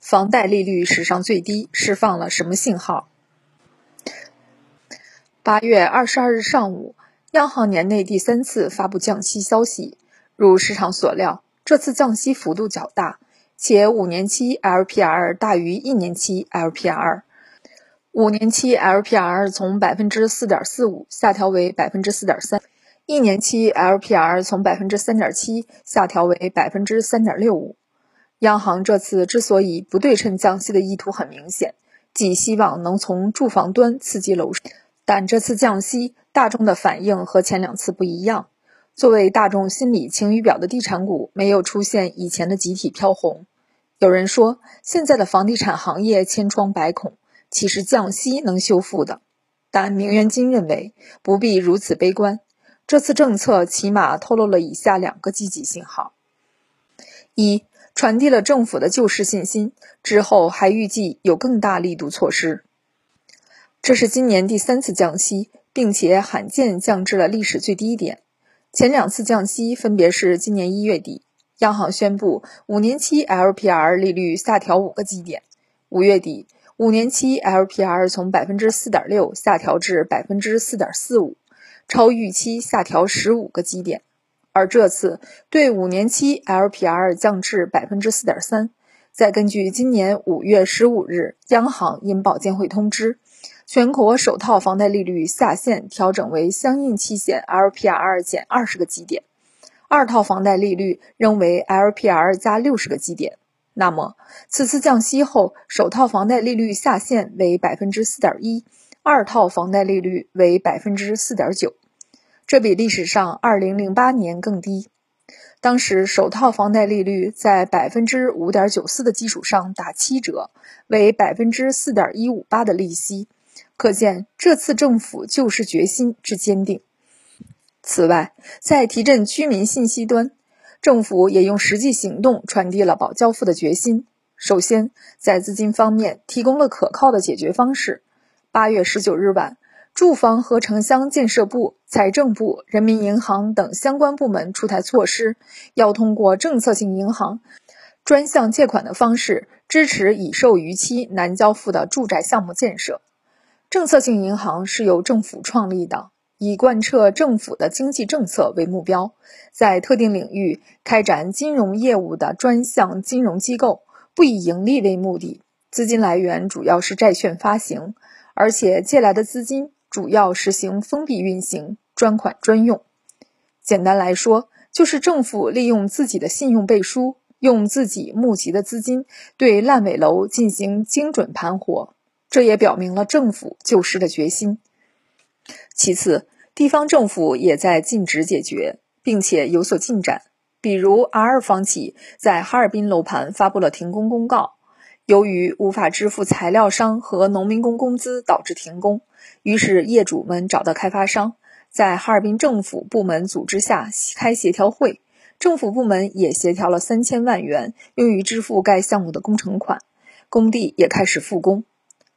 房贷利率史上最低，释放了什么信号？八月二十二日上午，央行年内第三次发布降息消息。如市场所料，这次降息幅度较大，且五年期 LPR 大于一年期 LPR。五年期 LPR 从百分之四点四五下调为百分之四点三，一年期 LPR 从百分之三点七下调为百分之三点六五。央行这次之所以不对称降息的意图很明显，即希望能从住房端刺激楼市。但这次降息，大众的反应和前两次不一样。作为大众心理晴雨表的地产股，没有出现以前的集体飘红。有人说，现在的房地产行业千疮百孔，岂是降息能修复的？但明源金认为，不必如此悲观。这次政策起码透露了以下两个积极信号：一、传递了政府的救市信心，之后还预计有更大力度措施。这是今年第三次降息，并且罕见降至了历史最低点。前两次降息分别是今年一月底，央行宣布五年期 LPR 利率下调五个基点；五月底，五年期 LPR 从百分之四点六下调至百分之四点四五，超预期下调十五个基点。而这次对五年期 LPR 降至百分之四点三，再根据今年五月十五日央行因保监会通知。全国首套房贷利率下限调整为相应期限 LPR 减二十个基点，二套房贷利率仍为 LPR 加六十个基点。那么，此次降息后，首套房贷利率下限为百分之四点一，二套房贷利率为百分之四点九，这比历史上二零零八年更低。当时首套房贷利率在百分之五点九四的基础上打七折，为百分之四点一五八的利息。可见这次政府救市决心之坚定。此外，在提振居民信息端，政府也用实际行动传递了保交付的决心。首先，在资金方面提供了可靠的解决方式。八月十九日晚，住房和城乡建设部、财政部、人民银行等相关部门出台措施，要通过政策性银行专项借款的方式，支持已售逾期难交付的住宅项目建设。政策性银行是由政府创立的，以贯彻政府的经济政策为目标，在特定领域开展金融业务的专项金融机构，不以盈利为目的，资金来源主要是债券发行，而且借来的资金主要实行封闭运行，专款专用。简单来说，就是政府利用自己的信用背书，用自己募集的资金对烂尾楼进行精准盘活。这也表明了政府救市的决心。其次，地方政府也在尽职解决，并且有所进展。比如，R 二房企在哈尔滨楼盘发布了停工公告，由于无法支付材料商和农民工工资，导致停工。于是，业主们找到开发商，在哈尔滨政府部门组织下开协调会，政府部门也协调了三千万元用于支付该项目的工程款，工地也开始复工。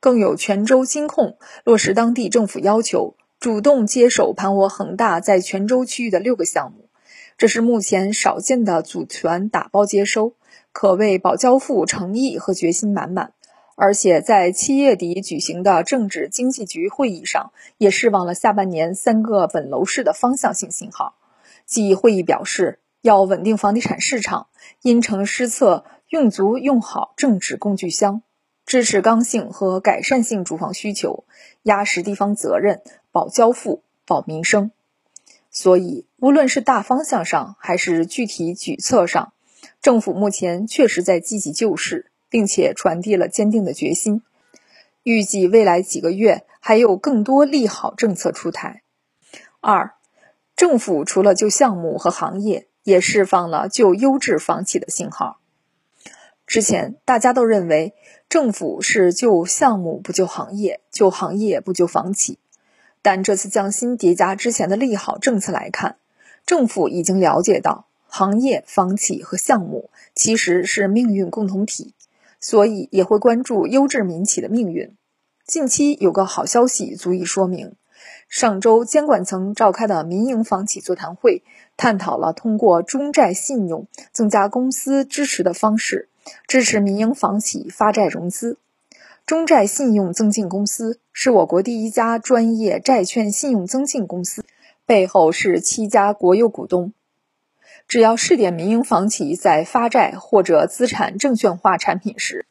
更有泉州金控落实当地政府要求，主动接手盘活恒大在泉州区域的六个项目，这是目前少见的组团打包接收，可谓保交付诚意和决心满满。而且在七月底举行的政治经济局会议上，也释放了下半年三个稳楼市的方向性信号。即会议表示，要稳定房地产市场，因城施策，用足用好政治工具箱。支持刚性和改善性住房需求，压实地方责任，保交付，保民生。所以，无论是大方向上，还是具体举措上，政府目前确实在积极救市，并且传递了坚定的决心。预计未来几个月还有更多利好政策出台。二，政府除了救项目和行业，也释放了救优质房企的信号。之前大家都认为。政府是救项目不救行业，救行业不救房企。但这次降薪叠加之前的利好政策来看，政府已经了解到行业、房企和项目其实是命运共同体，所以也会关注优质民企的命运。近期有个好消息足以说明，上周监管层召开的民营房企座谈会，探讨了通过中债信用增加公司支持的方式。支持民营房企发债融资。中债信用增进公司是我国第一家专业债券信用增进公司，背后是七家国有股东。只要试点民营房企在发债或者资产证券化产品时，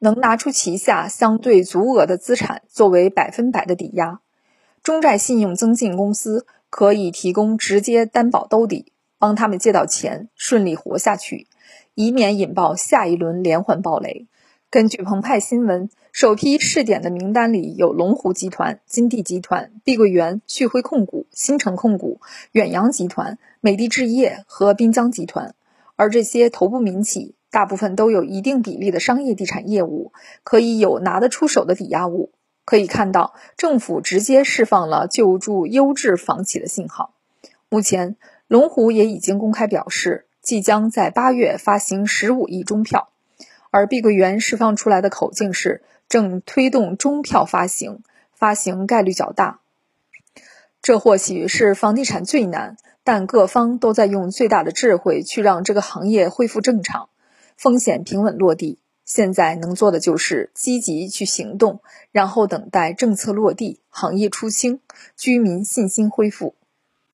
能拿出旗下相对足额的资产作为百分百的抵押，中债信用增进公司可以提供直接担保兜底，帮他们借到钱，顺利活下去，以免引爆下一轮连环暴雷。根据澎湃新闻，首批试点的名单里有龙湖集团、金地集团、碧桂园、旭辉控股、新城控股、远洋集团、美的置业和滨江集团，而这些头部民企。大部分都有一定比例的商业地产业务，可以有拿得出手的抵押物。可以看到，政府直接释放了救助优质房企的信号。目前，龙湖也已经公开表示，即将在八月发行十五亿中票，而碧桂园释放出来的口径是正推动中票发行，发行概率较大。这或许是房地产最难，但各方都在用最大的智慧去让这个行业恢复正常。风险平稳落地，现在能做的就是积极去行动，然后等待政策落地、行业出清、居民信心恢复。